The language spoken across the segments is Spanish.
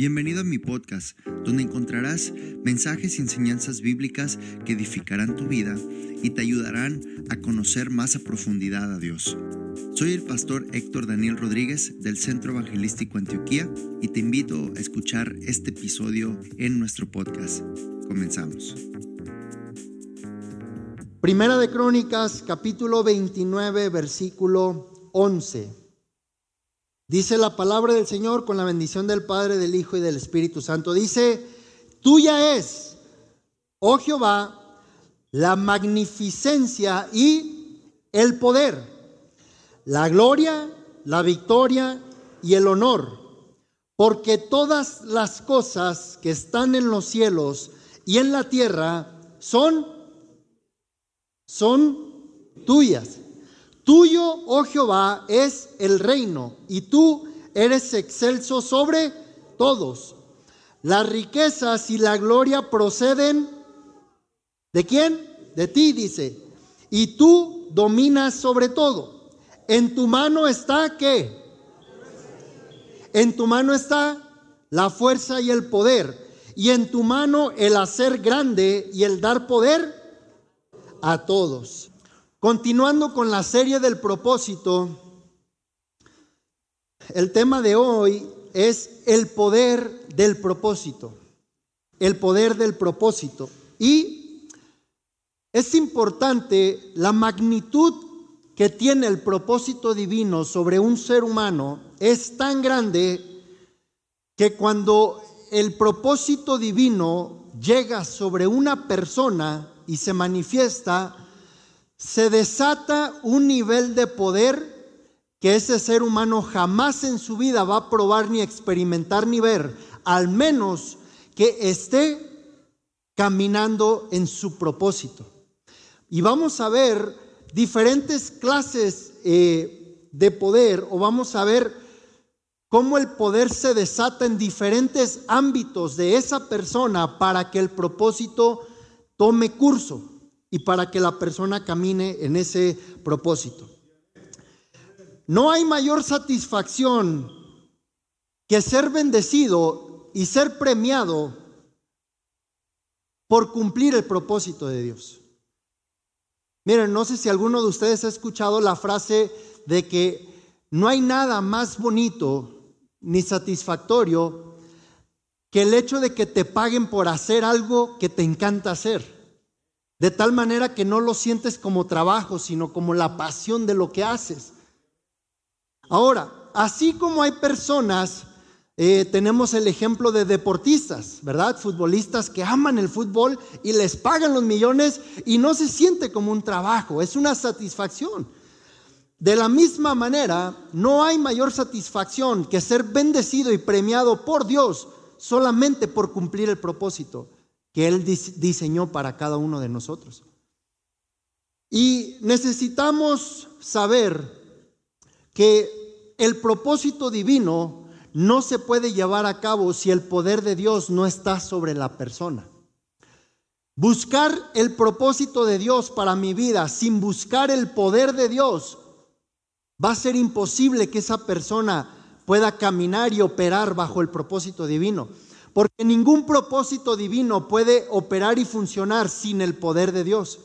Bienvenido a mi podcast, donde encontrarás mensajes y enseñanzas bíblicas que edificarán tu vida y te ayudarán a conocer más a profundidad a Dios. Soy el pastor Héctor Daniel Rodríguez del Centro Evangelístico Antioquía y te invito a escuchar este episodio en nuestro podcast. Comenzamos. Primera de Crónicas, capítulo 29, versículo 11. Dice la palabra del Señor con la bendición del Padre, del Hijo y del Espíritu Santo. Dice, tuya es, oh Jehová, la magnificencia y el poder, la gloria, la victoria y el honor, porque todas las cosas que están en los cielos y en la tierra son, son tuyas. Tuyo, oh Jehová, es el reino y tú eres excelso sobre todos. Las riquezas y la gloria proceden de quién? De ti, dice. Y tú dominas sobre todo. En tu mano está qué? En tu mano está la fuerza y el poder. Y en tu mano el hacer grande y el dar poder a todos. Continuando con la serie del propósito, el tema de hoy es el poder del propósito. El poder del propósito. Y es importante la magnitud que tiene el propósito divino sobre un ser humano. Es tan grande que cuando el propósito divino llega sobre una persona y se manifiesta, se desata un nivel de poder que ese ser humano jamás en su vida va a probar ni experimentar ni ver, al menos que esté caminando en su propósito. Y vamos a ver diferentes clases eh, de poder o vamos a ver cómo el poder se desata en diferentes ámbitos de esa persona para que el propósito tome curso y para que la persona camine en ese propósito. No hay mayor satisfacción que ser bendecido y ser premiado por cumplir el propósito de Dios. Miren, no sé si alguno de ustedes ha escuchado la frase de que no hay nada más bonito ni satisfactorio que el hecho de que te paguen por hacer algo que te encanta hacer. De tal manera que no lo sientes como trabajo, sino como la pasión de lo que haces. Ahora, así como hay personas, eh, tenemos el ejemplo de deportistas, ¿verdad? Futbolistas que aman el fútbol y les pagan los millones y no se siente como un trabajo, es una satisfacción. De la misma manera, no hay mayor satisfacción que ser bendecido y premiado por Dios solamente por cumplir el propósito que Él diseñó para cada uno de nosotros. Y necesitamos saber que el propósito divino no se puede llevar a cabo si el poder de Dios no está sobre la persona. Buscar el propósito de Dios para mi vida sin buscar el poder de Dios va a ser imposible que esa persona pueda caminar y operar bajo el propósito divino. Porque ningún propósito divino puede operar y funcionar sin el poder de Dios.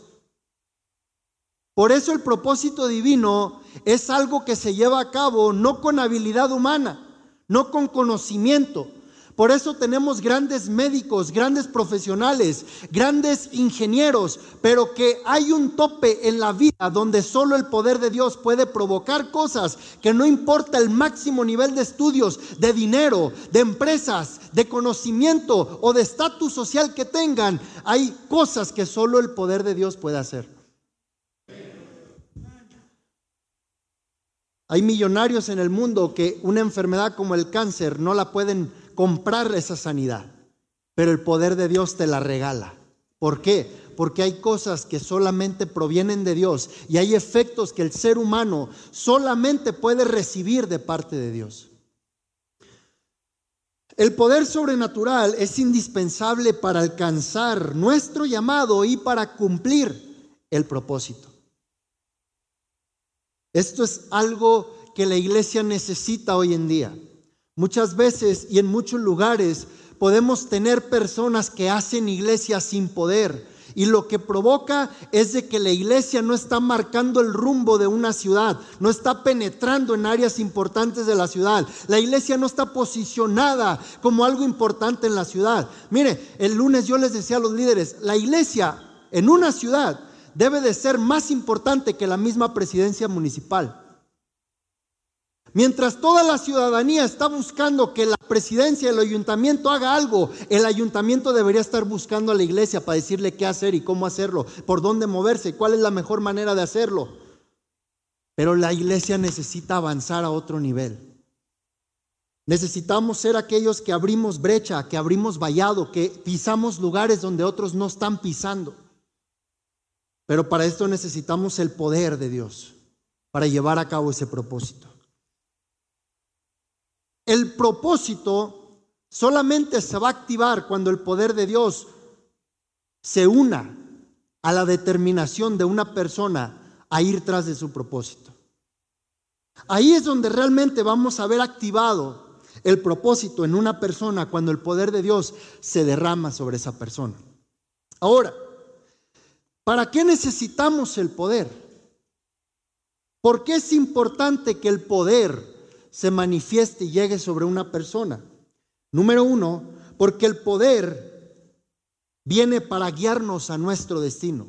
Por eso el propósito divino es algo que se lleva a cabo no con habilidad humana, no con conocimiento, por eso tenemos grandes médicos, grandes profesionales, grandes ingenieros, pero que hay un tope en la vida donde solo el poder de Dios puede provocar cosas que no importa el máximo nivel de estudios, de dinero, de empresas, de conocimiento o de estatus social que tengan, hay cosas que solo el poder de Dios puede hacer. Hay millonarios en el mundo que una enfermedad como el cáncer no la pueden comprar esa sanidad, pero el poder de Dios te la regala. ¿Por qué? Porque hay cosas que solamente provienen de Dios y hay efectos que el ser humano solamente puede recibir de parte de Dios. El poder sobrenatural es indispensable para alcanzar nuestro llamado y para cumplir el propósito. Esto es algo que la iglesia necesita hoy en día. Muchas veces y en muchos lugares podemos tener personas que hacen iglesia sin poder. Y lo que provoca es de que la iglesia no está marcando el rumbo de una ciudad, no está penetrando en áreas importantes de la ciudad. La iglesia no está posicionada como algo importante en la ciudad. Mire, el lunes yo les decía a los líderes, la iglesia en una ciudad debe de ser más importante que la misma presidencia municipal. Mientras toda la ciudadanía está buscando que la presidencia del ayuntamiento haga algo, el ayuntamiento debería estar buscando a la iglesia para decirle qué hacer y cómo hacerlo, por dónde moverse, cuál es la mejor manera de hacerlo. Pero la iglesia necesita avanzar a otro nivel. Necesitamos ser aquellos que abrimos brecha, que abrimos vallado, que pisamos lugares donde otros no están pisando. Pero para esto necesitamos el poder de Dios, para llevar a cabo ese propósito. El propósito solamente se va a activar cuando el poder de Dios se una a la determinación de una persona a ir tras de su propósito. Ahí es donde realmente vamos a ver activado el propósito en una persona cuando el poder de Dios se derrama sobre esa persona. Ahora, ¿para qué necesitamos el poder? ¿Por qué es importante que el poder se manifieste y llegue sobre una persona. Número uno, porque el poder viene para guiarnos a nuestro destino.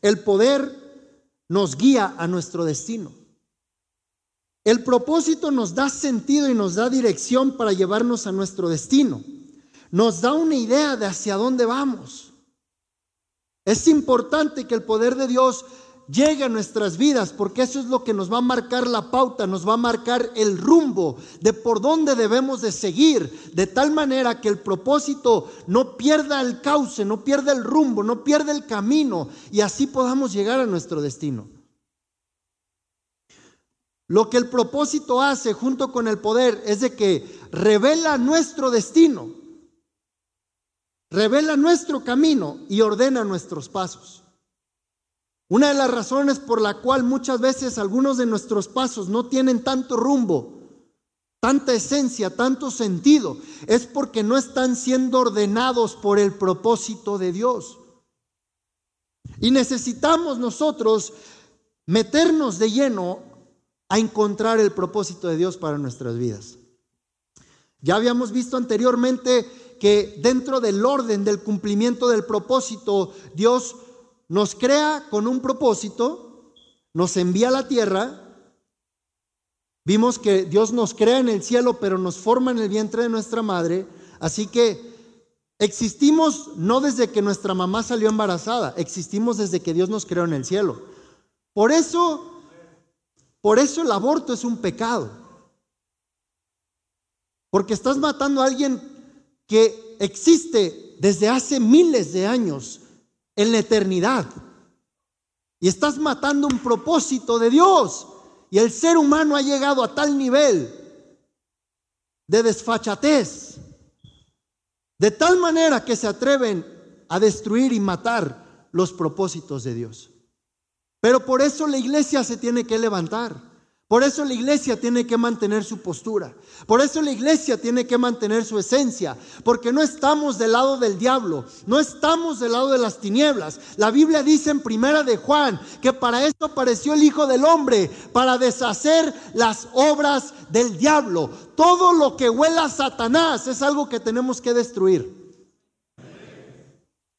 El poder nos guía a nuestro destino. El propósito nos da sentido y nos da dirección para llevarnos a nuestro destino. Nos da una idea de hacia dónde vamos. Es importante que el poder de Dios llegue a nuestras vidas, porque eso es lo que nos va a marcar la pauta, nos va a marcar el rumbo de por dónde debemos de seguir, de tal manera que el propósito no pierda el cauce, no pierda el rumbo, no pierda el camino y así podamos llegar a nuestro destino. Lo que el propósito hace junto con el poder es de que revela nuestro destino, revela nuestro camino y ordena nuestros pasos. Una de las razones por la cual muchas veces algunos de nuestros pasos no tienen tanto rumbo, tanta esencia, tanto sentido, es porque no están siendo ordenados por el propósito de Dios. Y necesitamos nosotros meternos de lleno a encontrar el propósito de Dios para nuestras vidas. Ya habíamos visto anteriormente que dentro del orden del cumplimiento del propósito, Dios nos crea con un propósito, nos envía a la tierra. Vimos que Dios nos crea en el cielo, pero nos forma en el vientre de nuestra madre. Así que existimos no desde que nuestra mamá salió embarazada, existimos desde que Dios nos creó en el cielo. Por eso, por eso el aborto es un pecado. Porque estás matando a alguien que existe desde hace miles de años en la eternidad. Y estás matando un propósito de Dios. Y el ser humano ha llegado a tal nivel de desfachatez, de tal manera que se atreven a destruir y matar los propósitos de Dios. Pero por eso la iglesia se tiene que levantar. Por eso la iglesia tiene que mantener su postura. Por eso la iglesia tiene que mantener su esencia. Porque no estamos del lado del diablo. No estamos del lado de las tinieblas. La Biblia dice en primera de Juan que para esto apareció el Hijo del Hombre. Para deshacer las obras del diablo. Todo lo que huela a Satanás es algo que tenemos que destruir.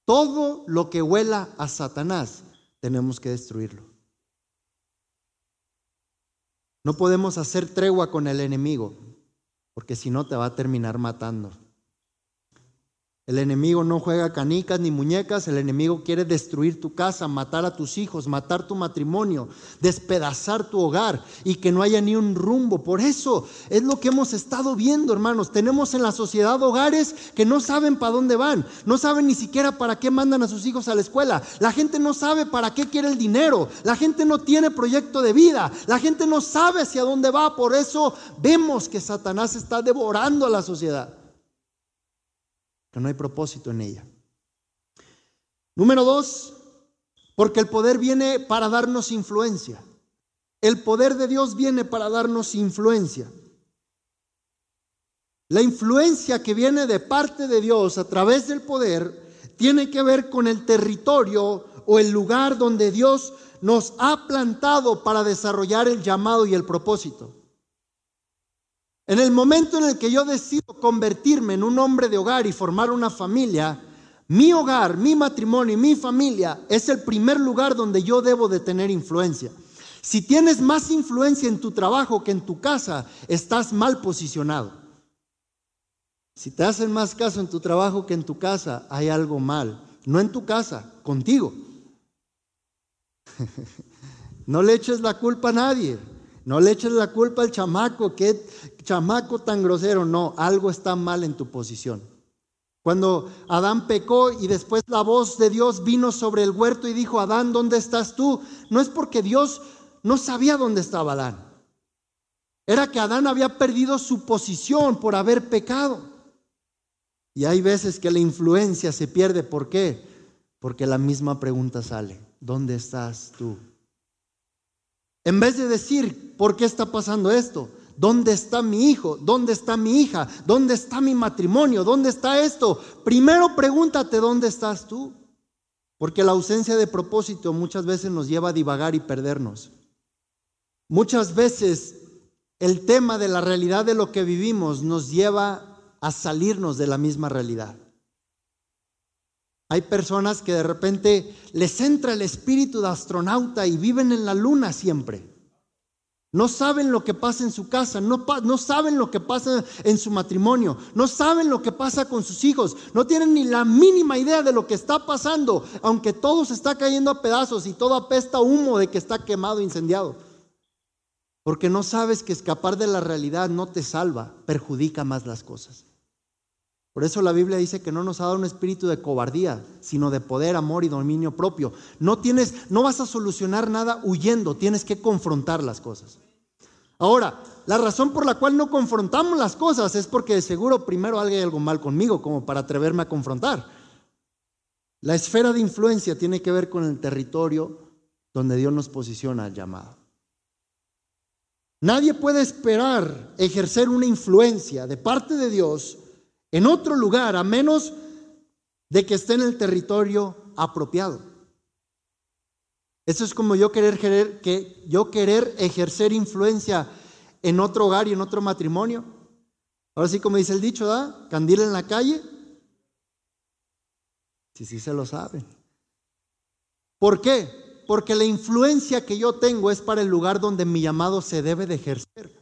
Todo lo que huela a Satanás tenemos que destruirlo. No podemos hacer tregua con el enemigo, porque si no te va a terminar matando. El enemigo no juega canicas ni muñecas, el enemigo quiere destruir tu casa, matar a tus hijos, matar tu matrimonio, despedazar tu hogar y que no haya ni un rumbo. Por eso es lo que hemos estado viendo, hermanos. Tenemos en la sociedad hogares que no saben para dónde van, no saben ni siquiera para qué mandan a sus hijos a la escuela. La gente no sabe para qué quiere el dinero, la gente no tiene proyecto de vida, la gente no sabe hacia dónde va. Por eso vemos que Satanás está devorando a la sociedad que no hay propósito en ella. Número dos, porque el poder viene para darnos influencia. El poder de Dios viene para darnos influencia. La influencia que viene de parte de Dios a través del poder tiene que ver con el territorio o el lugar donde Dios nos ha plantado para desarrollar el llamado y el propósito. En el momento en el que yo decido convertirme en un hombre de hogar y formar una familia, mi hogar, mi matrimonio y mi familia es el primer lugar donde yo debo de tener influencia. Si tienes más influencia en tu trabajo que en tu casa, estás mal posicionado. Si te hacen más caso en tu trabajo que en tu casa, hay algo mal. No en tu casa, contigo. no le eches la culpa a nadie. No le eches la culpa al chamaco, qué chamaco tan grosero. No, algo está mal en tu posición. Cuando Adán pecó y después la voz de Dios vino sobre el huerto y dijo, Adán, ¿dónde estás tú? No es porque Dios no sabía dónde estaba Adán. Era que Adán había perdido su posición por haber pecado. Y hay veces que la influencia se pierde. ¿Por qué? Porque la misma pregunta sale. ¿Dónde estás tú? En vez de decir, ¿por qué está pasando esto? ¿Dónde está mi hijo? ¿Dónde está mi hija? ¿Dónde está mi matrimonio? ¿Dónde está esto? Primero pregúntate dónde estás tú. Porque la ausencia de propósito muchas veces nos lleva a divagar y perdernos. Muchas veces el tema de la realidad de lo que vivimos nos lleva a salirnos de la misma realidad. Hay personas que de repente les entra el espíritu de astronauta y viven en la luna siempre. No saben lo que pasa en su casa, no, saben lo que pasa en su matrimonio, no saben lo que pasa con sus hijos, no tienen ni la mínima idea de lo que está pasando, aunque todo se está cayendo a pedazos y todo apesta humo de que está quemado, incendiado. Porque no sabes que escapar de la realidad no te salva, perjudica más las cosas. Por eso la Biblia dice que no nos ha dado un espíritu de cobardía, sino de poder, amor y dominio propio. No tienes, no vas a solucionar nada huyendo, tienes que confrontar las cosas. Ahora, la razón por la cual no confrontamos las cosas es porque de seguro primero hay algo mal conmigo como para atreverme a confrontar. La esfera de influencia tiene que ver con el territorio donde Dios nos posiciona al llamado. Nadie puede esperar ejercer una influencia de parte de Dios en otro lugar a menos de que esté en el territorio apropiado. Eso es como yo querer, querer, que, yo querer ejercer influencia en otro hogar y en otro matrimonio. Ahora sí, como dice el dicho, ¿da? Candil en la calle. Sí, sí se lo saben. ¿Por qué? Porque la influencia que yo tengo es para el lugar donde mi llamado se debe de ejercer.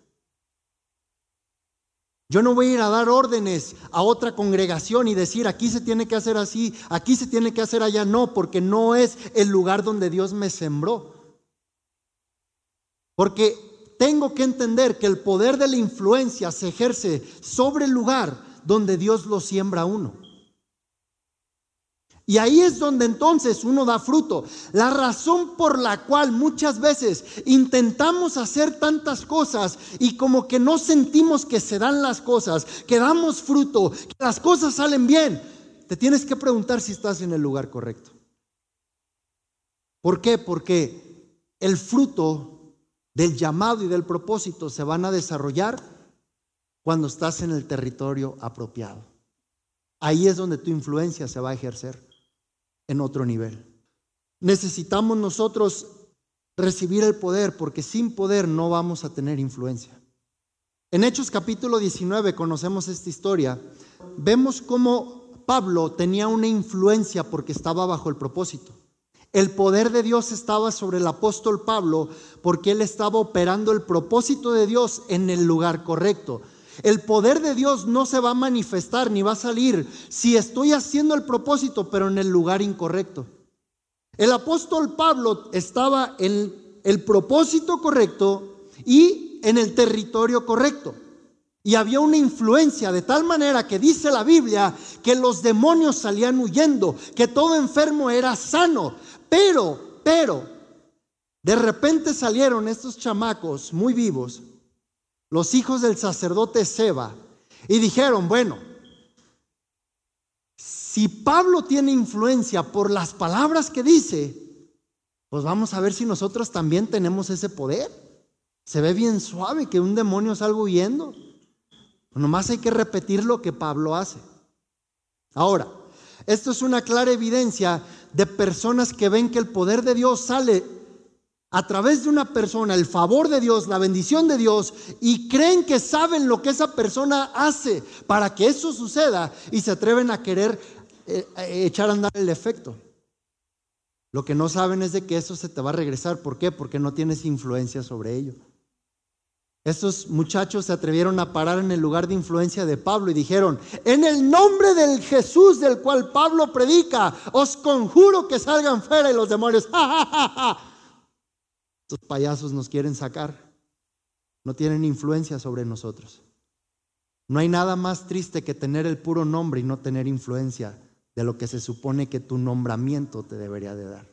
Yo no voy a ir a dar órdenes a otra congregación y decir aquí se tiene que hacer así, aquí se tiene que hacer allá. No, porque no es el lugar donde Dios me sembró. Porque tengo que entender que el poder de la influencia se ejerce sobre el lugar donde Dios lo siembra a uno. Y ahí es donde entonces uno da fruto. La razón por la cual muchas veces intentamos hacer tantas cosas y como que no sentimos que se dan las cosas, que damos fruto, que las cosas salen bien, te tienes que preguntar si estás en el lugar correcto. ¿Por qué? Porque el fruto del llamado y del propósito se van a desarrollar cuando estás en el territorio apropiado. Ahí es donde tu influencia se va a ejercer en otro nivel. Necesitamos nosotros recibir el poder porque sin poder no vamos a tener influencia. En Hechos capítulo 19 conocemos esta historia. Vemos cómo Pablo tenía una influencia porque estaba bajo el propósito. El poder de Dios estaba sobre el apóstol Pablo porque él estaba operando el propósito de Dios en el lugar correcto. El poder de Dios no se va a manifestar ni va a salir si estoy haciendo el propósito, pero en el lugar incorrecto. El apóstol Pablo estaba en el propósito correcto y en el territorio correcto. Y había una influencia de tal manera que dice la Biblia que los demonios salían huyendo, que todo enfermo era sano. Pero, pero, de repente salieron estos chamacos muy vivos los hijos del sacerdote Seba y dijeron, bueno, si Pablo tiene influencia por las palabras que dice, pues vamos a ver si nosotros también tenemos ese poder. Se ve bien suave que un demonio salga huyendo. Nomás hay que repetir lo que Pablo hace. Ahora, esto es una clara evidencia de personas que ven que el poder de Dios sale a través de una persona, el favor de Dios, la bendición de Dios, y creen que saben lo que esa persona hace para que eso suceda y se atreven a querer eh, echar a andar el efecto. Lo que no saben es de que eso se te va a regresar. ¿Por qué? Porque no tienes influencia sobre ello. Estos muchachos se atrevieron a parar en el lugar de influencia de Pablo y dijeron, en el nombre del Jesús del cual Pablo predica, os conjuro que salgan fuera y los demonios. Estos payasos nos quieren sacar. No tienen influencia sobre nosotros. No hay nada más triste que tener el puro nombre y no tener influencia de lo que se supone que tu nombramiento te debería de dar.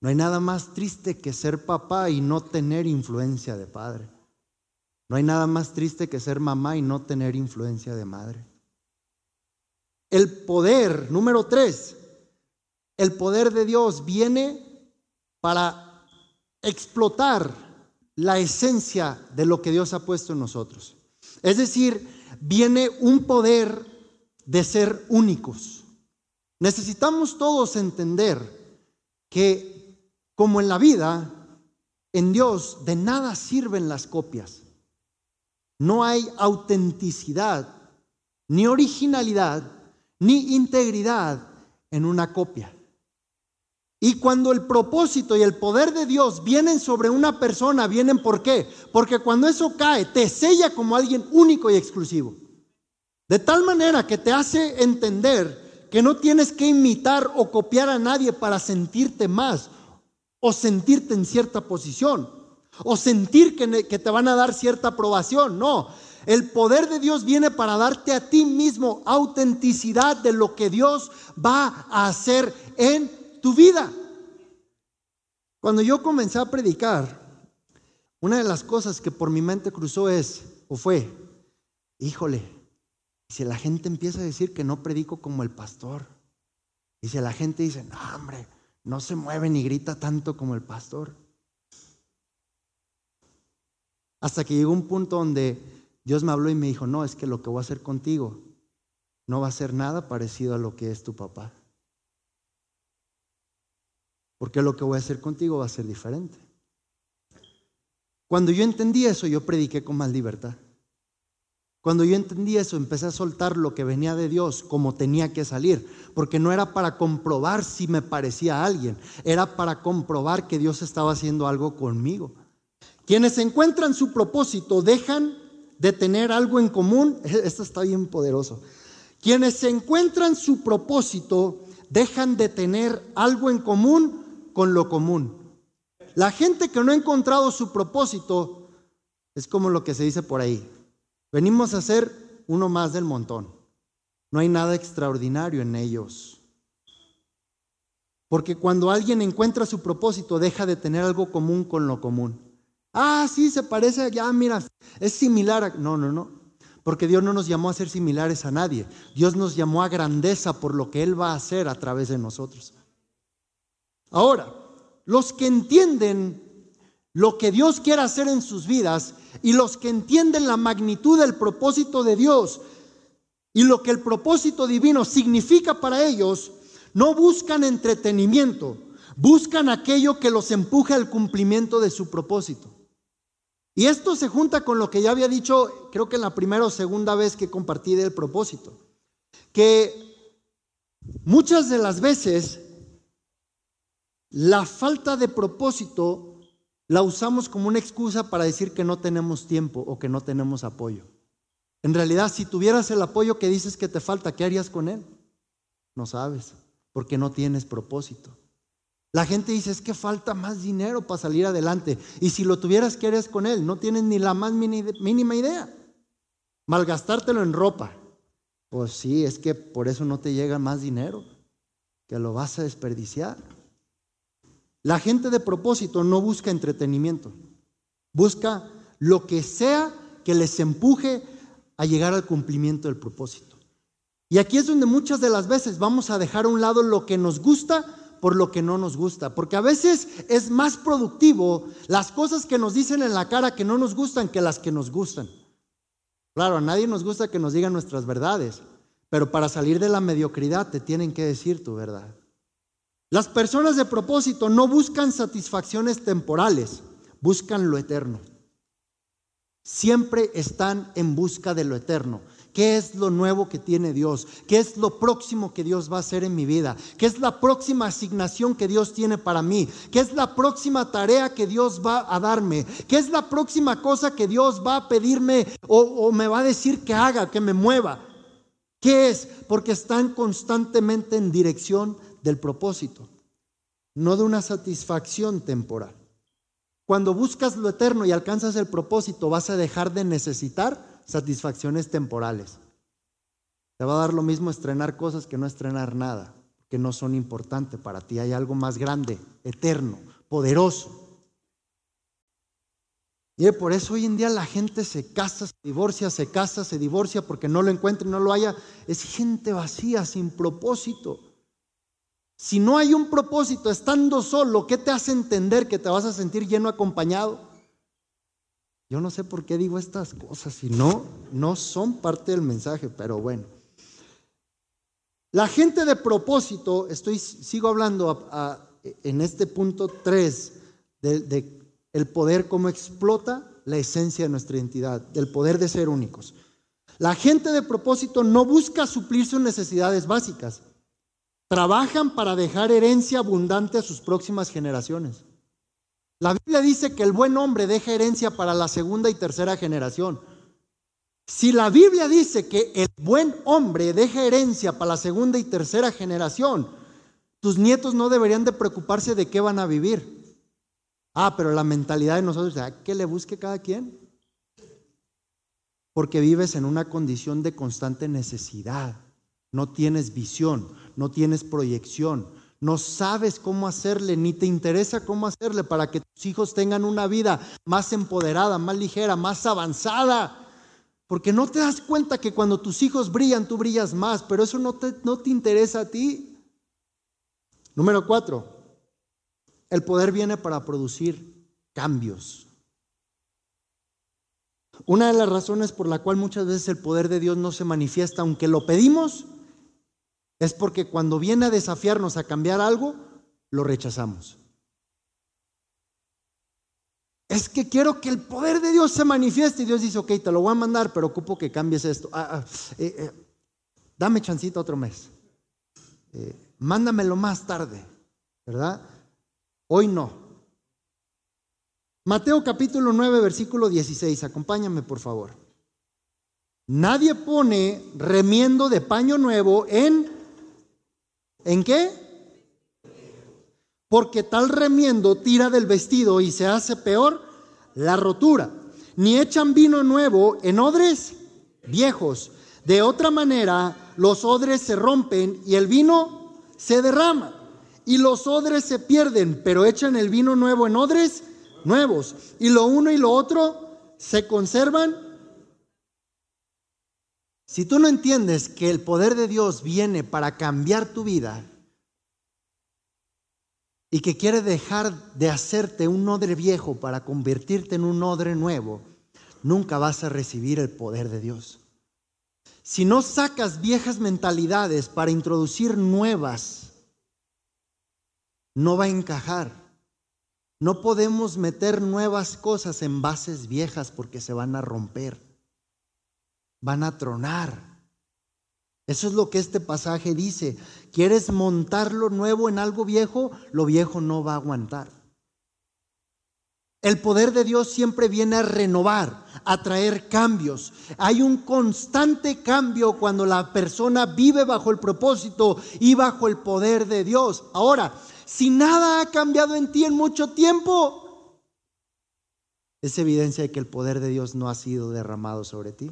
No hay nada más triste que ser papá y no tener influencia de padre. No hay nada más triste que ser mamá y no tener influencia de madre. El poder, número tres, el poder de Dios viene para explotar la esencia de lo que Dios ha puesto en nosotros. Es decir, viene un poder de ser únicos. Necesitamos todos entender que, como en la vida, en Dios de nada sirven las copias. No hay autenticidad, ni originalidad, ni integridad en una copia. Y cuando el propósito y el poder de Dios vienen sobre una persona, vienen por qué? Porque cuando eso cae, te sella como alguien único y exclusivo. De tal manera que te hace entender que no tienes que imitar o copiar a nadie para sentirte más o sentirte en cierta posición o sentir que, te van a dar cierta aprobación. No, el poder de Dios viene para darte a ti mismo autenticidad de lo que Dios va a hacer en tu vida. Cuando yo comencé a predicar, una de las cosas que por mi mente cruzó es, o fue, híjole, si la gente empieza a decir que no predico como el pastor, y si la gente dice, no, hombre, no se mueve ni grita tanto como el pastor. Hasta que llegó un punto donde Dios me habló y me dijo, no, es que lo que voy a hacer contigo no va a ser nada parecido a lo que es tu papá. Porque lo que voy a hacer contigo va a ser diferente. Cuando yo entendí eso, yo prediqué con más libertad. Cuando yo entendí eso, empecé a soltar lo que venía de Dios como tenía que salir, porque no era para comprobar si me parecía a alguien, era para comprobar que Dios estaba haciendo algo conmigo. Quienes encuentran su propósito dejan de tener algo en común. Esto está bien poderoso. Quienes encuentran su propósito dejan de tener algo en común con lo común. La gente que no ha encontrado su propósito es como lo que se dice por ahí. Venimos a ser uno más del montón. No hay nada extraordinario en ellos. Porque cuando alguien encuentra su propósito, deja de tener algo común con lo común. Ah, sí, se parece, ya mira, es similar. A... No, no, no. Porque Dios no nos llamó a ser similares a nadie. Dios nos llamó a grandeza por lo que Él va a hacer a través de nosotros. Ahora, los que entienden lo que Dios quiere hacer en sus vidas y los que entienden la magnitud del propósito de Dios y lo que el propósito divino significa para ellos, no buscan entretenimiento, buscan aquello que los empuje al cumplimiento de su propósito. Y esto se junta con lo que ya había dicho, creo que en la primera o segunda vez que compartí del propósito, que muchas de las veces la falta de propósito la usamos como una excusa para decir que no tenemos tiempo o que no tenemos apoyo. En realidad, si tuvieras el apoyo que dices que te falta, ¿qué harías con él? No sabes, porque no tienes propósito. La gente dice, es que falta más dinero para salir adelante. Y si lo tuvieras, ¿qué harías con él? No tienes ni la más mínima idea. Malgastártelo en ropa. Pues sí, es que por eso no te llega más dinero, que lo vas a desperdiciar. La gente de propósito no busca entretenimiento, busca lo que sea que les empuje a llegar al cumplimiento del propósito. Y aquí es donde muchas de las veces vamos a dejar a un lado lo que nos gusta por lo que no nos gusta. Porque a veces es más productivo las cosas que nos dicen en la cara que no nos gustan que las que nos gustan. Claro, a nadie nos gusta que nos digan nuestras verdades, pero para salir de la mediocridad te tienen que decir tu verdad. Las personas de propósito no buscan satisfacciones temporales, buscan lo eterno. Siempre están en busca de lo eterno. ¿Qué es lo nuevo que tiene Dios? ¿Qué es lo próximo que Dios va a hacer en mi vida? ¿Qué es la próxima asignación que Dios tiene para mí? ¿Qué es la próxima tarea que Dios va a darme? ¿Qué es la próxima cosa que Dios va a pedirme o, me va a decir que haga, que me mueva? ¿Qué es? Porque están constantemente en dirección del propósito, no de una satisfacción temporal. Cuando buscas lo eterno y alcanzas el propósito, vas a dejar de necesitar satisfacciones temporales. Te va a dar lo mismo estrenar cosas que no estrenar nada, que no son importantes para ti. Hay algo más grande, eterno, poderoso. Y por eso hoy en día la gente se casa, se divorcia, se casa, se divorcia porque no lo encuentra y no lo haya. Es gente vacía, sin propósito. Si no hay un propósito estando solo, ¿qué te hace entender que te vas a sentir lleno acompañado? Yo no sé por qué digo estas cosas, si no, no son parte del mensaje, pero bueno. La gente de propósito, estoy, sigo hablando en este punto 3 de, el poder, cómo explota la esencia de nuestra identidad, del poder de ser únicos. La gente de propósito no busca suplir sus necesidades básicas, trabajan para dejar herencia abundante a sus próximas generaciones. La Biblia dice que el buen hombre deja herencia para la segunda y tercera generación. Si la Biblia dice que el buen hombre deja herencia para la segunda y tercera generación, tus nietos no deberían de preocuparse de qué van a vivir. Ah, pero la mentalidad de nosotros es que le busque cada quien. Porque vives en una condición de constante necesidad. No tienes visión, no tienes proyección, no sabes cómo hacerle, ni te interesa cómo hacerle para que tus hijos tengan una vida más empoderada, más ligera, más avanzada. Porque no te das cuenta que cuando tus hijos brillan, tú brillas más, pero eso no te, no te interesa a ti. Número cuatro, el poder viene para producir cambios. Una de las razones por la cual muchas veces el poder de Dios no se manifiesta, aunque lo pedimos, es porque cuando viene a desafiarnos a cambiar algo, lo rechazamos. Es que quiero que el poder de Dios se manifieste y Dios dice, ok, te lo voy a mandar, pero ocupo que cambies esto. Ah, ah, eh, eh, dame chancita otro mes. Eh, mándamelo más tarde, ¿verdad? Hoy no. Mateo capítulo 9, versículo 16. Acompáñame, por favor. Nadie pone remiendo de paño nuevo en ¿En qué? Porque tal remiendo tira del vestido y se hace peor la rotura. Ni echan vino nuevo en odres viejos. De otra manera, los odres se rompen y el vino se derrama. Y los odres se pierden, pero echan el vino nuevo en odres nuevos. Y lo uno y lo otro se conservan. Si tú no entiendes que el poder de Dios viene para cambiar tu vida y que quiere dejar de hacerte un odre viejo para convertirte en un odre nuevo, nunca vas a recibir el poder de Dios. Si no sacas viejas mentalidades para introducir nuevas, no va a encajar. No podemos meter nuevas cosas en bases viejas porque se van a romper van a tronar. Eso es lo que este pasaje dice. ¿Quieres montar lo nuevo en algo viejo? Lo viejo no va a aguantar. El poder de Dios siempre viene a renovar, a traer cambios. Hay un constante cambio cuando la persona vive bajo el propósito y bajo el poder de Dios. Ahora, si nada ha cambiado en ti en mucho tiempo, es evidencia de que el poder de Dios no ha sido derramado sobre ti.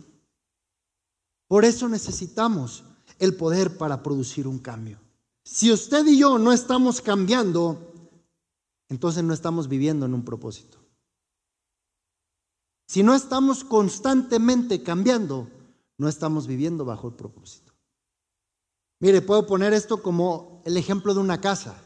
Por eso necesitamos el poder para producir un cambio. Si usted y yo no estamos cambiando, entonces no estamos viviendo en un propósito. Si no estamos constantemente cambiando, no estamos viviendo bajo el propósito. Mire, puedo poner esto como el ejemplo de una casa.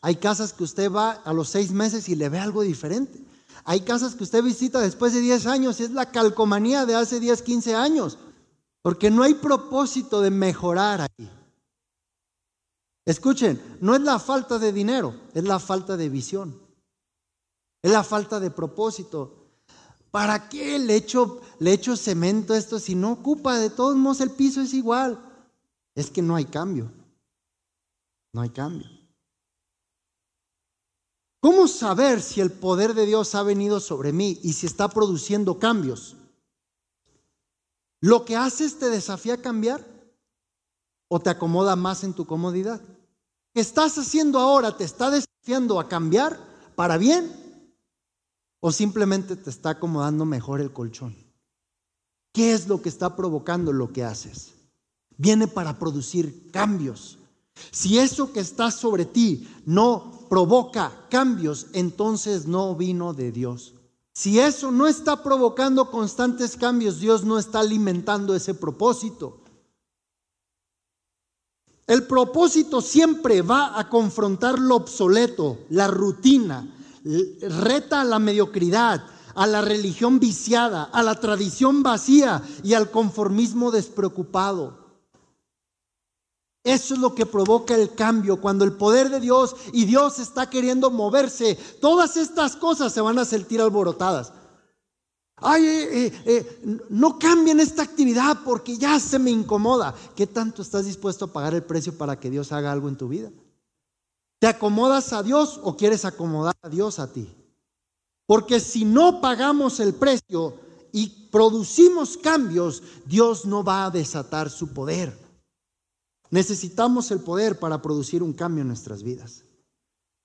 Hay casas que usted va a los seis meses y le ve algo diferente. Hay casas que usted visita después de 10 años y es la calcomanía de hace 10, 15 años, porque no hay propósito de mejorar ahí. Escuchen, no es la falta de dinero, es la falta de visión, es la falta de propósito. ¿Para qué le echo, cemento esto si no ocupa? De todos modos el piso es igual. Es que no hay cambio. No hay cambio. ¿Cómo saber si el poder de Dios ha venido sobre mí y si está produciendo cambios? ¿Lo que haces te desafía a cambiar o te acomoda más en tu comodidad? ¿Qué estás haciendo ahora te está desafiando a cambiar para bien o simplemente te está acomodando mejor el colchón? ¿Qué es lo que está provocando lo que haces? Viene para producir cambios. Si eso que está sobre ti no provoca cambios, entonces no vino de Dios. Si eso no está provocando constantes cambios, Dios no está alimentando ese propósito. El propósito siempre va a confrontar lo obsoleto, la rutina, reta a la mediocridad, a la religión viciada, a la tradición vacía y al conformismo despreocupado. Eso es lo que provoca el cambio. Cuando el poder de Dios y Dios está queriendo moverse, todas estas cosas se van a sentir alborotadas. Ay, eh, eh, eh, no cambien esta actividad porque ya se me incomoda. ¿Qué tanto estás dispuesto a pagar el precio para que Dios haga algo en tu vida? ¿Te acomodas a Dios o quieres acomodar a Dios a ti? Porque si no pagamos el precio y producimos cambios, Dios no va a desatar su poder. Necesitamos el poder para producir un cambio en nuestras vidas.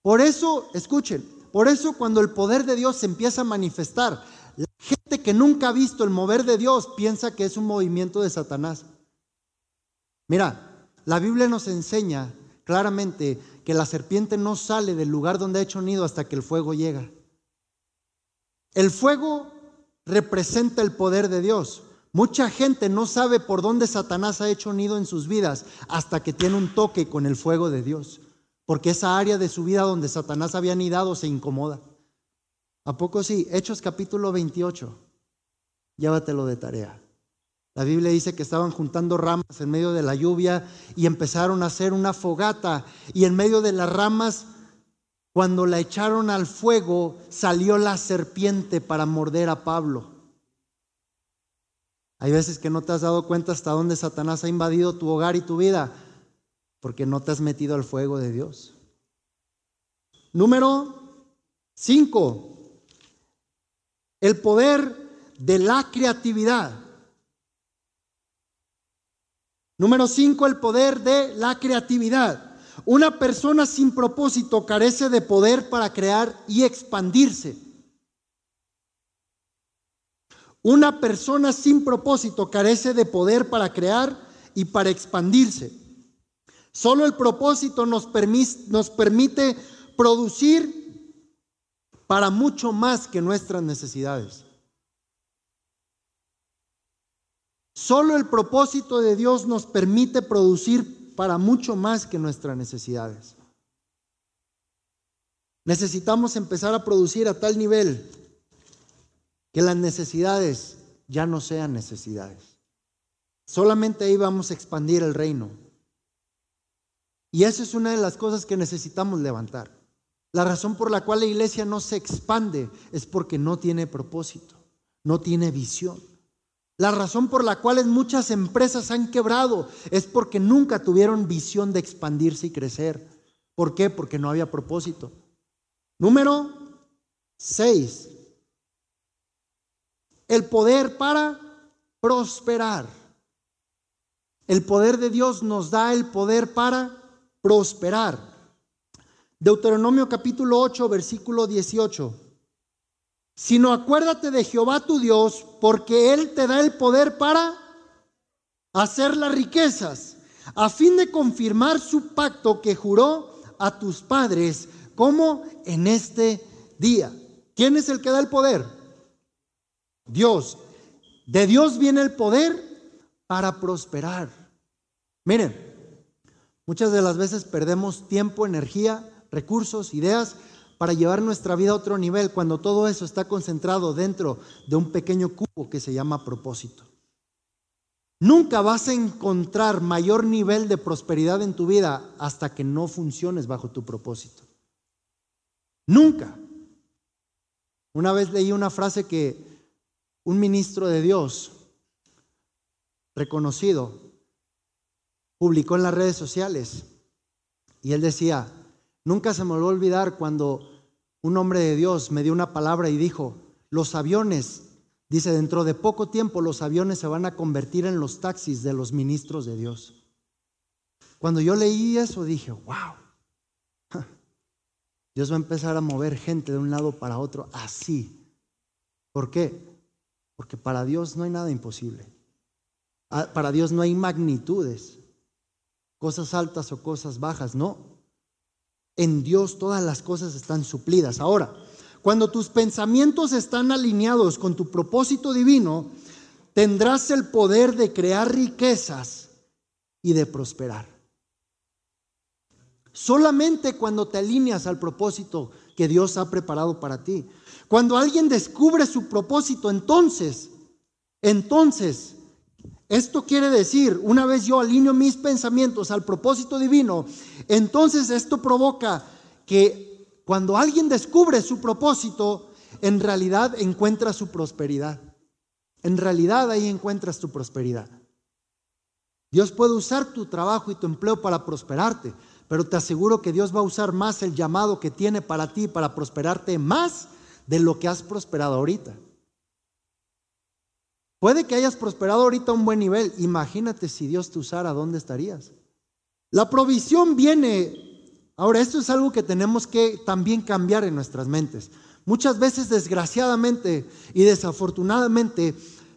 Por eso, escuchen, por eso cuando el poder de Dios se empieza a manifestar, la gente que nunca ha visto el mover de Dios piensa que es un movimiento de Satanás. Mira, la Biblia nos enseña claramente que la serpiente no sale del lugar donde ha hecho nido hasta que el fuego llega. El fuego representa el poder de Dios. Mucha gente no sabe por dónde Satanás ha hecho nido en sus vidas hasta que tiene un toque con el fuego de Dios, porque esa área de su vida donde Satanás había nidado se incomoda. ¿A poco sí? Hechos capítulo 28. Llévatelo de tarea. La Biblia dice que estaban juntando ramas en medio de la lluvia y empezaron a hacer una fogata y en medio de las ramas, cuando la echaron al fuego, salió la serpiente para morder a Pablo. Hay veces que no te has dado cuenta hasta dónde Satanás ha invadido tu hogar y tu vida, porque no te has metido al fuego de Dios. Número 5. El poder de la creatividad. Número 5. El poder de la creatividad. Una persona sin propósito carece de poder para crear y expandirse. Una persona sin propósito carece de poder para crear y para expandirse. Solo el propósito nos, nos permite producir para mucho más que nuestras necesidades. Solo el propósito de Dios nos permite producir para mucho más que nuestras necesidades. Necesitamos empezar a producir a tal nivel que las necesidades ya no sean necesidades. Solamente ahí vamos a expandir el reino. Y eso es una de las cosas que necesitamos levantar. La razón por la cual la iglesia no se expande es porque no tiene propósito, no tiene visión. La razón por la cual muchas empresas han quebrado es porque nunca tuvieron visión de expandirse y crecer. ¿Por qué? Porque no había propósito. Número 6 el poder para prosperar. El poder de Dios nos da el poder para prosperar. Deuteronomio capítulo 8, versículo 18. Sino acuérdate de Jehová tu Dios, porque Él te da el poder para hacer las riquezas, a fin de confirmar su pacto que juró a tus padres, como en este día. ¿Quién es el que da el poder? Dios. De Dios viene el poder para prosperar. Miren, muchas de las veces perdemos tiempo, energía, recursos, ideas para llevar nuestra vida a otro nivel cuando todo eso está concentrado dentro de un pequeño cubo que se llama propósito. Nunca vas a encontrar mayor nivel de prosperidad en tu vida hasta que no funciones bajo tu propósito. Nunca. Una vez leí una frase que un ministro de Dios reconocido publicó en las redes sociales y él decía, nunca se me va a olvidar cuando un hombre de Dios me dio una palabra y dijo, los aviones Dice, dentro de poco tiempo los aviones se van a convertir en los taxis de los ministros de Dios. Cuando yo leí eso dije, wow, Dios va a empezar a mover gente de un lado para otro así. ¿Por qué? Porque para Dios no hay nada imposible. Ah, para Dios no hay magnitudes, cosas altas o cosas bajas, no. En Dios todas las cosas están suplidas. Ahora, cuando tus pensamientos están alineados con tu propósito divino, tendrás el poder de crear riquezas y de prosperar. Solamente cuando te alineas al propósito que Dios ha preparado para ti. Cuando alguien descubre su propósito, entonces, entonces, esto quiere decir, una vez yo alineo mis pensamientos al propósito divino, entonces esto provoca que cuando alguien descubre su propósito, en realidad encuentra su prosperidad. En realidad ahí encuentras tu prosperidad. Dios puede usar tu trabajo y tu empleo para prosperarte, pero te aseguro que Dios va a usar más el llamado que tiene para ti para prosperarte más de lo que has prosperado ahorita. Puede que hayas prosperado ahorita a un buen nivel. Imagínate si Dios te usara, ¿dónde estarías? La provisión viene Ahora, esto es algo que tenemos que también cambiar en nuestras mentes. Muchas veces, desgraciadamente y desafortunadamente,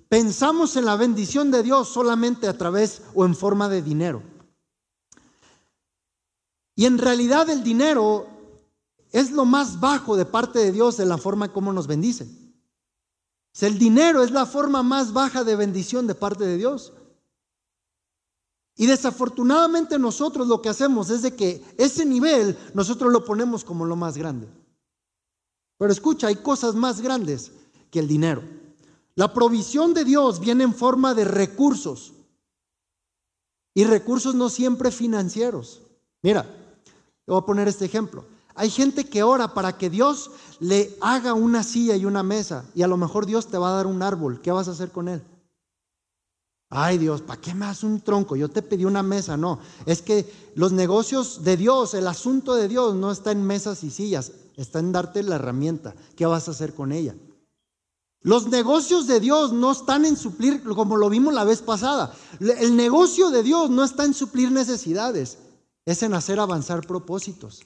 pensamos en la bendición de Dios solamente a través o en forma de dinero. Y en realidad el dinero es lo más bajo de parte de Dios en la forma como nos bendice. el dinero es la forma más baja de bendición de parte de Dios. Y desafortunadamente nosotros lo que hacemos es de que ese nivel nosotros lo ponemos como lo más grande. Pero escucha, hay cosas más grandes que el dinero. La provisión de Dios viene en forma de recursos. Y recursos no siempre financieros. Mira, voy a poner este ejemplo. Hay gente que ora para que Dios le haga una silla y una mesa. Y a lo mejor Dios te va a dar un árbol. ¿Qué vas a hacer con él? Ay Dios, ¿para qué me das un tronco? Yo te pedí una mesa. No, es que los negocios de Dios, el asunto de Dios no está en mesas y sillas, está en darte la herramienta. ¿Qué vas a hacer con ella? Los negocios de Dios no están en suplir, como lo vimos la vez pasada. El negocio de Dios no está en suplir necesidades, es en hacer avanzar propósitos.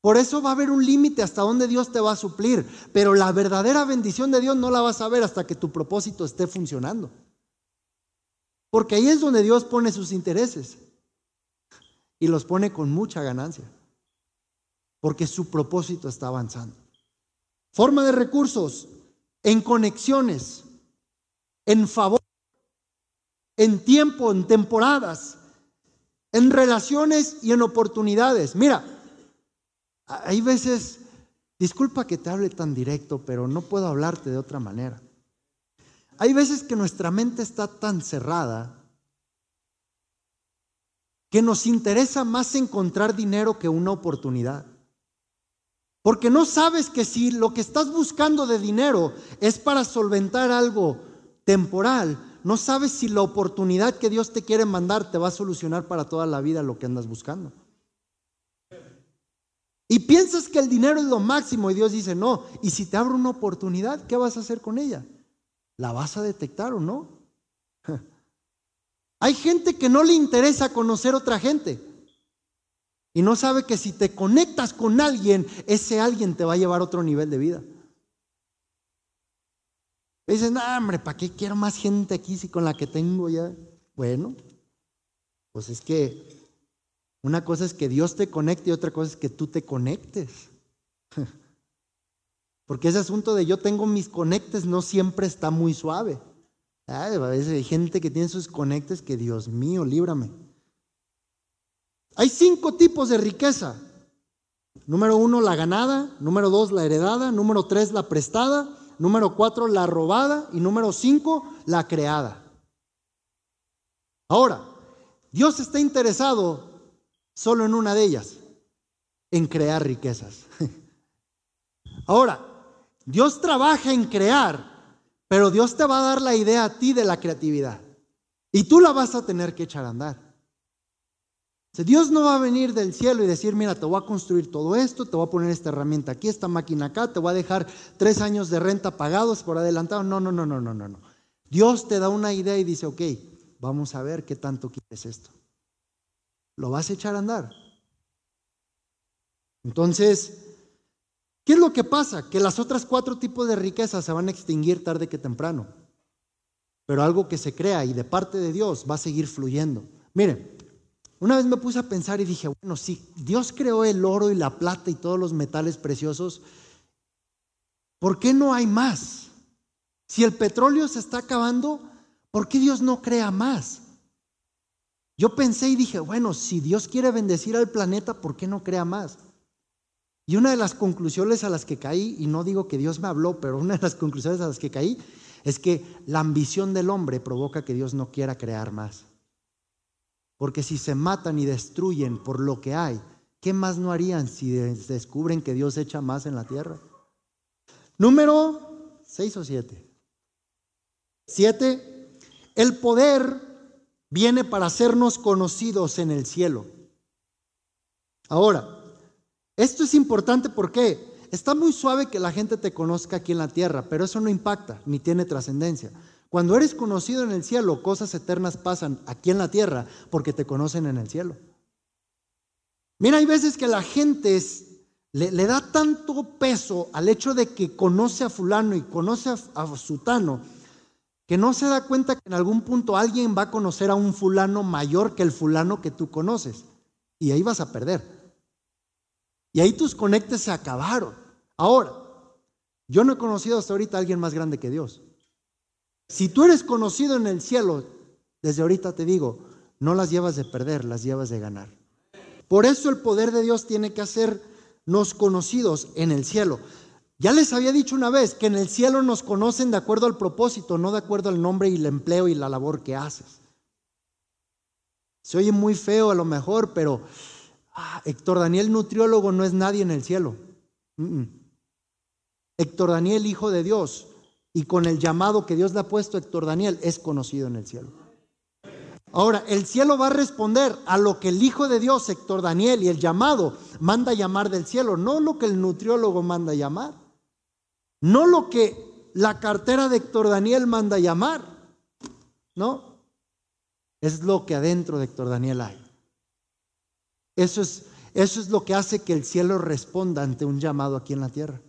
Por eso va a haber un límite hasta donde Dios te va a suplir. Pero la verdadera bendición de Dios no la vas a ver hasta que tu propósito esté funcionando. Porque ahí es donde Dios pone sus intereses. Y los pone con mucha ganancia. Porque su propósito está avanzando. Forma de recursos en conexiones, en favor, en tiempo, en temporadas, en relaciones y en oportunidades. Mira, hay veces, disculpa que te hable tan directo, pero no puedo hablarte de otra manera. Hay veces que nuestra mente está tan cerrada que nos interesa más encontrar dinero que una oportunidad. Porque no sabes que si lo que estás buscando de dinero es para solventar algo temporal, no sabes si la oportunidad que Dios te quiere mandar te va a solucionar para toda la vida lo que andas buscando. Y piensas que el dinero es lo máximo y Dios dice, no, y si te abro una oportunidad, ¿qué vas a hacer con ella? ¿La vas a detectar o no? Hay gente que no le interesa conocer otra gente y no sabe que si te conectas con alguien, ese alguien te va a llevar a otro nivel de vida. Dicen, no, hombre, ¿para qué quiero más gente aquí si con la que tengo ya? Bueno, pues es que una cosa es que Dios te conecte y otra cosa es que tú te conectes. Porque ese asunto de yo tengo mis conectes no siempre está muy suave. a veces hay gente que tiene sus conectes que Dios mío, líbrame. Hay cinco tipos de riqueza. Número uno, la ganada. Número dos, la heredada. Número tres, la prestada. Número cuatro, la robada. Y número cinco, la creada. Ahora, Dios está interesado solo en una de ellas, en crear riquezas. Ahora, Dios trabaja en crear, pero Dios te va a dar la idea a ti de la creatividad. Y tú la vas a tener que echar a andar. Dios no va a venir del cielo y decir, mira, te voy a construir todo esto, te voy a poner esta herramienta aquí, esta máquina acá, te voy a dejar tres años de renta pagados por adelantado. No, no, no, no, no, no, no. Dios te da una idea y dice, ok, vamos a ver qué tanto quieres esto. Lo vas a echar a andar. Entonces, ¿qué es lo que pasa? Que las otras cuatro tipos de riquezas se van a extinguir tarde que temprano. Pero algo que se crea y de parte de Dios va a seguir fluyendo. Miren, una vez me puse a pensar y dije, bueno, si Dios creó el oro y la plata y todos los metales preciosos, ¿por qué no hay más? Si el petróleo se está acabando, ¿por qué Dios no crea más? Yo pensé y dije, bueno, si Dios quiere bendecir al planeta, ¿por qué no crea más? Y una de las conclusiones a las que caí, y no digo que Dios me habló, pero una de las conclusiones a las que caí es que la ambición del hombre provoca que Dios no quiera crear más. Porque si se matan y destruyen por lo que hay, ¿qué más no harían si descubren que Dios echa más en la tierra? Número 6 o 7. 7. El poder viene para hacernos conocidos en el cielo. Ahora, esto es importante porque está muy suave que la gente te conozca aquí en la tierra, pero eso no impacta ni tiene trascendencia. Cuando eres conocido en el cielo, cosas eternas pasan aquí en la tierra porque te conocen en el cielo. Mira, hay veces que la gente le, da tanto peso al hecho de que conoce a fulano y conoce a, a sutano, que no se da cuenta que en algún punto alguien va a conocer a un fulano mayor que el fulano que tú conoces. Y ahí vas a perder. Y ahí tus conectes se acabaron. Ahora, yo no he conocido hasta ahorita a alguien más grande que Dios. Si tú eres conocido en el cielo, desde ahorita te digo, no las llevas de perder, las llevas de ganar. Por eso el poder de Dios tiene que hacernos conocidos en el cielo. Ya les había dicho una vez que en el cielo nos conocen de acuerdo al propósito, no de acuerdo al nombre y el empleo y la labor que haces. Se oye muy feo a lo mejor, pero ah, Héctor Daniel, nutriólogo, no es nadie en el cielo. Héctor Daniel, hijo de Dios, y con el llamado que Dios le ha puesto a Héctor Daniel, es conocido en el cielo. Ahora, el cielo va a responder a lo que el Hijo de Dios, Héctor Daniel, y el llamado manda llamar del cielo, no lo que el nutriólogo manda llamar, no lo que la cartera de Héctor Daniel manda llamar, no, es lo que adentro de Héctor Daniel hay. Eso es, eso es lo que hace que el cielo responda ante un llamado aquí en la tierra.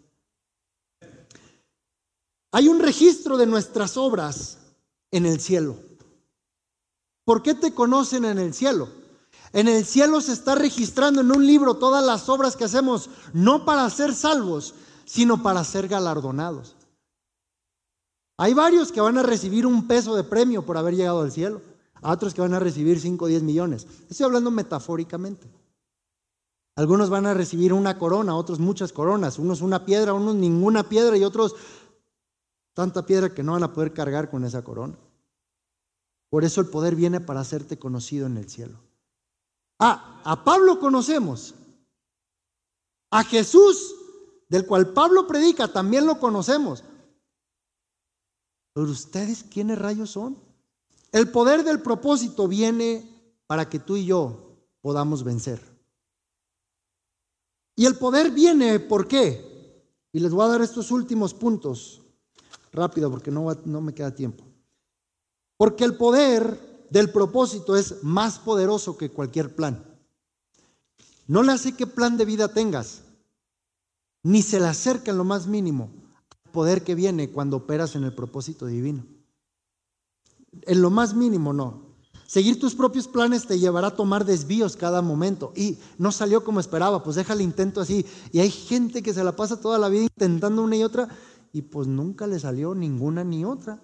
Hay un registro de nuestras obras en el cielo. ¿Por qué te conocen en el cielo? En el cielo se está registrando en un libro todas las obras que hacemos, no para ser salvos, sino para ser galardonados. Hay varios que van a recibir un peso de premio por haber llegado al cielo, a otros que van a recibir 5 o 10 millones. Estoy hablando metafóricamente. Algunos van a recibir una corona, otros muchas coronas, unos una piedra, unos ninguna piedra y otros Tanta piedra que no van a poder cargar con esa corona. Por eso el poder viene para hacerte conocido en el cielo. Ah, a Pablo conocemos. A Jesús, del cual Pablo predica, también lo conocemos. Pero ustedes, ¿quiénes rayos son? El poder del propósito viene para que tú y yo podamos vencer. Y el poder viene, ¿por qué? Y les voy a dar estos últimos puntos rápido porque no, no me queda tiempo. Porque el poder del propósito es más poderoso que cualquier plan. No le hace qué plan de vida tengas, ni se le acerca en lo más mínimo al poder que viene cuando operas en el propósito divino. En lo más mínimo no. Seguir tus propios planes te llevará a tomar desvíos cada momento. Y no salió como esperaba, pues deja el intento así. Y hay gente que se la pasa toda la vida intentando una y otra y pues nunca le salió ninguna ni otra.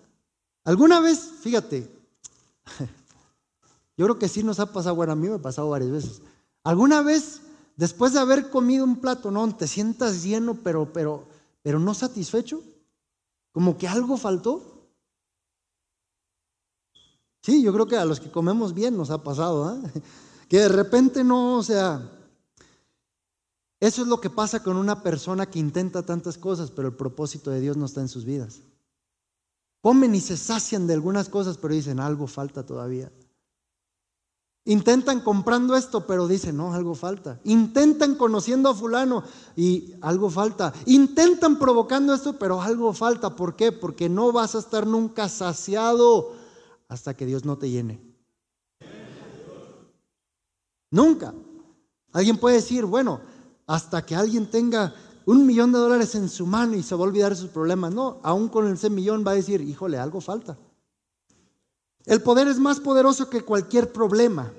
¿Alguna vez, fíjate, yo creo que sí nos ha pasado, bueno, a mí me ha pasado varias veces, ¿alguna vez después de haber comido un plato, no, te sientas lleno, pero, pero, pero no satisfecho, como que algo faltó. Sí, yo creo que a los que comemos bien nos ha pasado, ¿eh? que de repente no, o sea, eso es lo que pasa con una persona que intenta tantas cosas, pero el propósito de Dios no está en sus vidas. Comen y se sacian de algunas cosas, pero dicen, algo falta todavía. Intentan comprando esto, pero dicen, no, algo falta. Intentan conociendo a fulano y algo falta. Intentan provocando esto, pero algo falta. ¿Por qué? Porque no vas a estar nunca saciado hasta que Dios no te llene. Nunca. Alguien puede decir, bueno, hasta que alguien tenga un millón de dólares en su mano y se va a olvidar de sus problemas. No, aún con ese millón va a decir, híjole, algo falta. El poder es más poderoso que cualquier problema.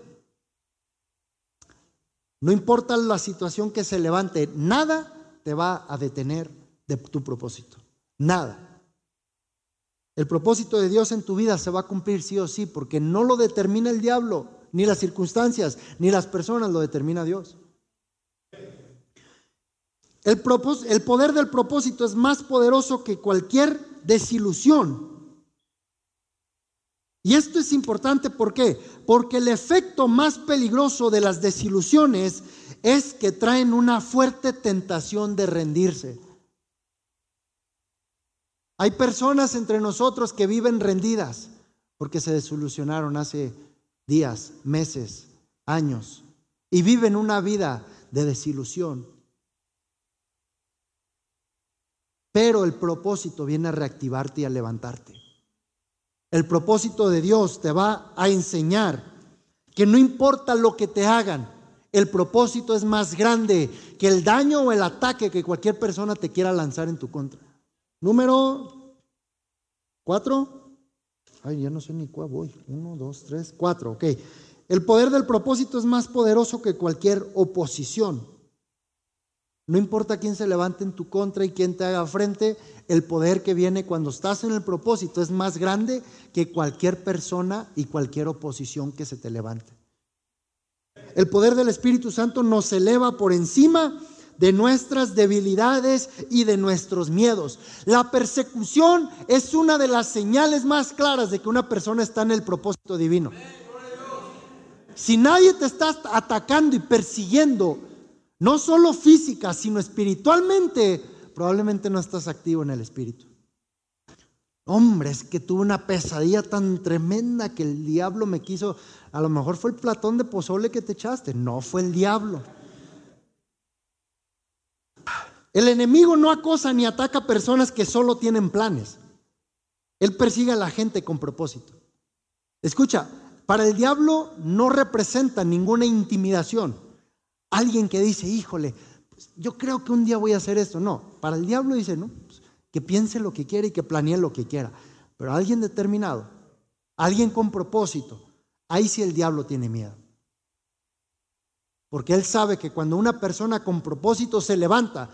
No importa la situación que se levante, nada te va a detener de tu propósito. Nada. El propósito de Dios en tu vida se va a cumplir sí o sí, porque no lo determina el diablo, ni las circunstancias, ni las personas, lo determina Dios. El, poder del propósito es más poderoso que cualquier desilusión. Y esto es importante, ¿por qué? Porque el efecto más peligroso de las desilusiones es que traen una fuerte tentación de rendirse. Hay personas entre nosotros que viven rendidas porque se desilusionaron hace días, meses, años y viven una vida de desilusión. Pero el propósito viene a reactivarte y a levantarte. El propósito de Dios te va a enseñar que no importa lo que te hagan, el propósito es más grande que el daño o el ataque que cualquier persona te quiera lanzar en tu contra. Número cuatro. Ay, ya no sé ni cuál voy. Uno, dos, tres, cuatro. Ok. El poder del propósito es más poderoso que cualquier oposición. No importa quién se levante en tu contra y quién te haga frente, el poder que viene cuando estás en el propósito es más grande que cualquier persona y cualquier oposición que se te levante. El poder del Espíritu Santo nos eleva por encima de nuestras debilidades y de nuestros miedos. La persecución es una de las señales más claras de que una persona está en el propósito divino. Si nadie te está atacando y persiguiendo, no solo física, sino espiritualmente, probablemente no estás activo en el espíritu. Hombre, es que tuve una pesadilla tan tremenda que el diablo me quiso. A lo mejor fue el platón de pozole que te echaste. No fue el diablo. El enemigo no acosa ni ataca a personas que solo tienen planes. Él persigue a la gente con propósito. Escucha, para el diablo no representa ninguna intimidación. Alguien que dice, híjole, pues, yo creo que un día voy a hacer esto. No, para el diablo dice, no, pues, que piense lo que quiera y que planee lo que quiera. Pero alguien determinado, alguien con propósito, ahí sí el diablo tiene miedo. Porque él sabe que cuando una persona con propósito se levanta,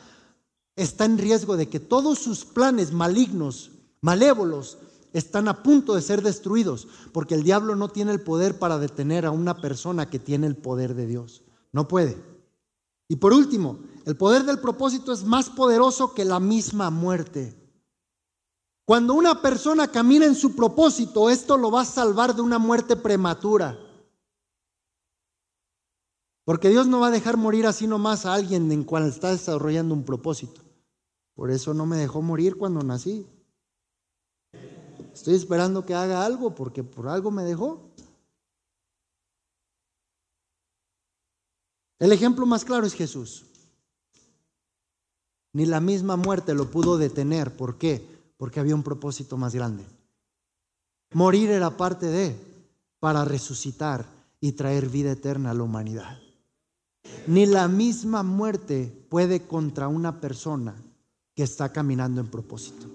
está en riesgo de que todos sus planes malignos, malévolos, están a punto de ser destruidos, porque el diablo no tiene el poder para detener a una persona que tiene el poder de Dios. No puede. Y por último, el poder del propósito es más poderoso que la misma muerte. Cuando una persona camina en su propósito, esto lo va a salvar de una muerte prematura. Porque Dios no va a dejar morir así nomás a alguien en cual está desarrollando un propósito. Por eso no me dejó morir cuando nací. Estoy esperando que haga algo porque por algo me dejó. El ejemplo más claro es Jesús. Ni la misma muerte lo pudo detener. ¿Por qué? Porque había un propósito más grande. Morir era parte de, para resucitar y traer vida eterna a la humanidad. Ni la misma muerte puede contra una persona que está caminando en propósito.